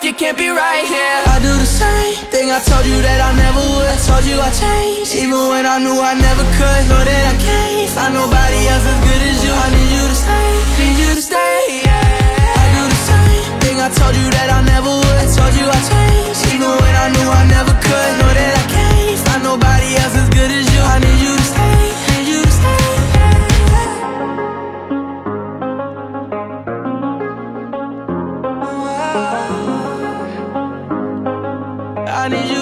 If you can't be right here. I do the same thing I told you that I never would. I told you I changed, even when I knew I never could. Know that I can't find nobody else as good as you. I need you to stay, I need you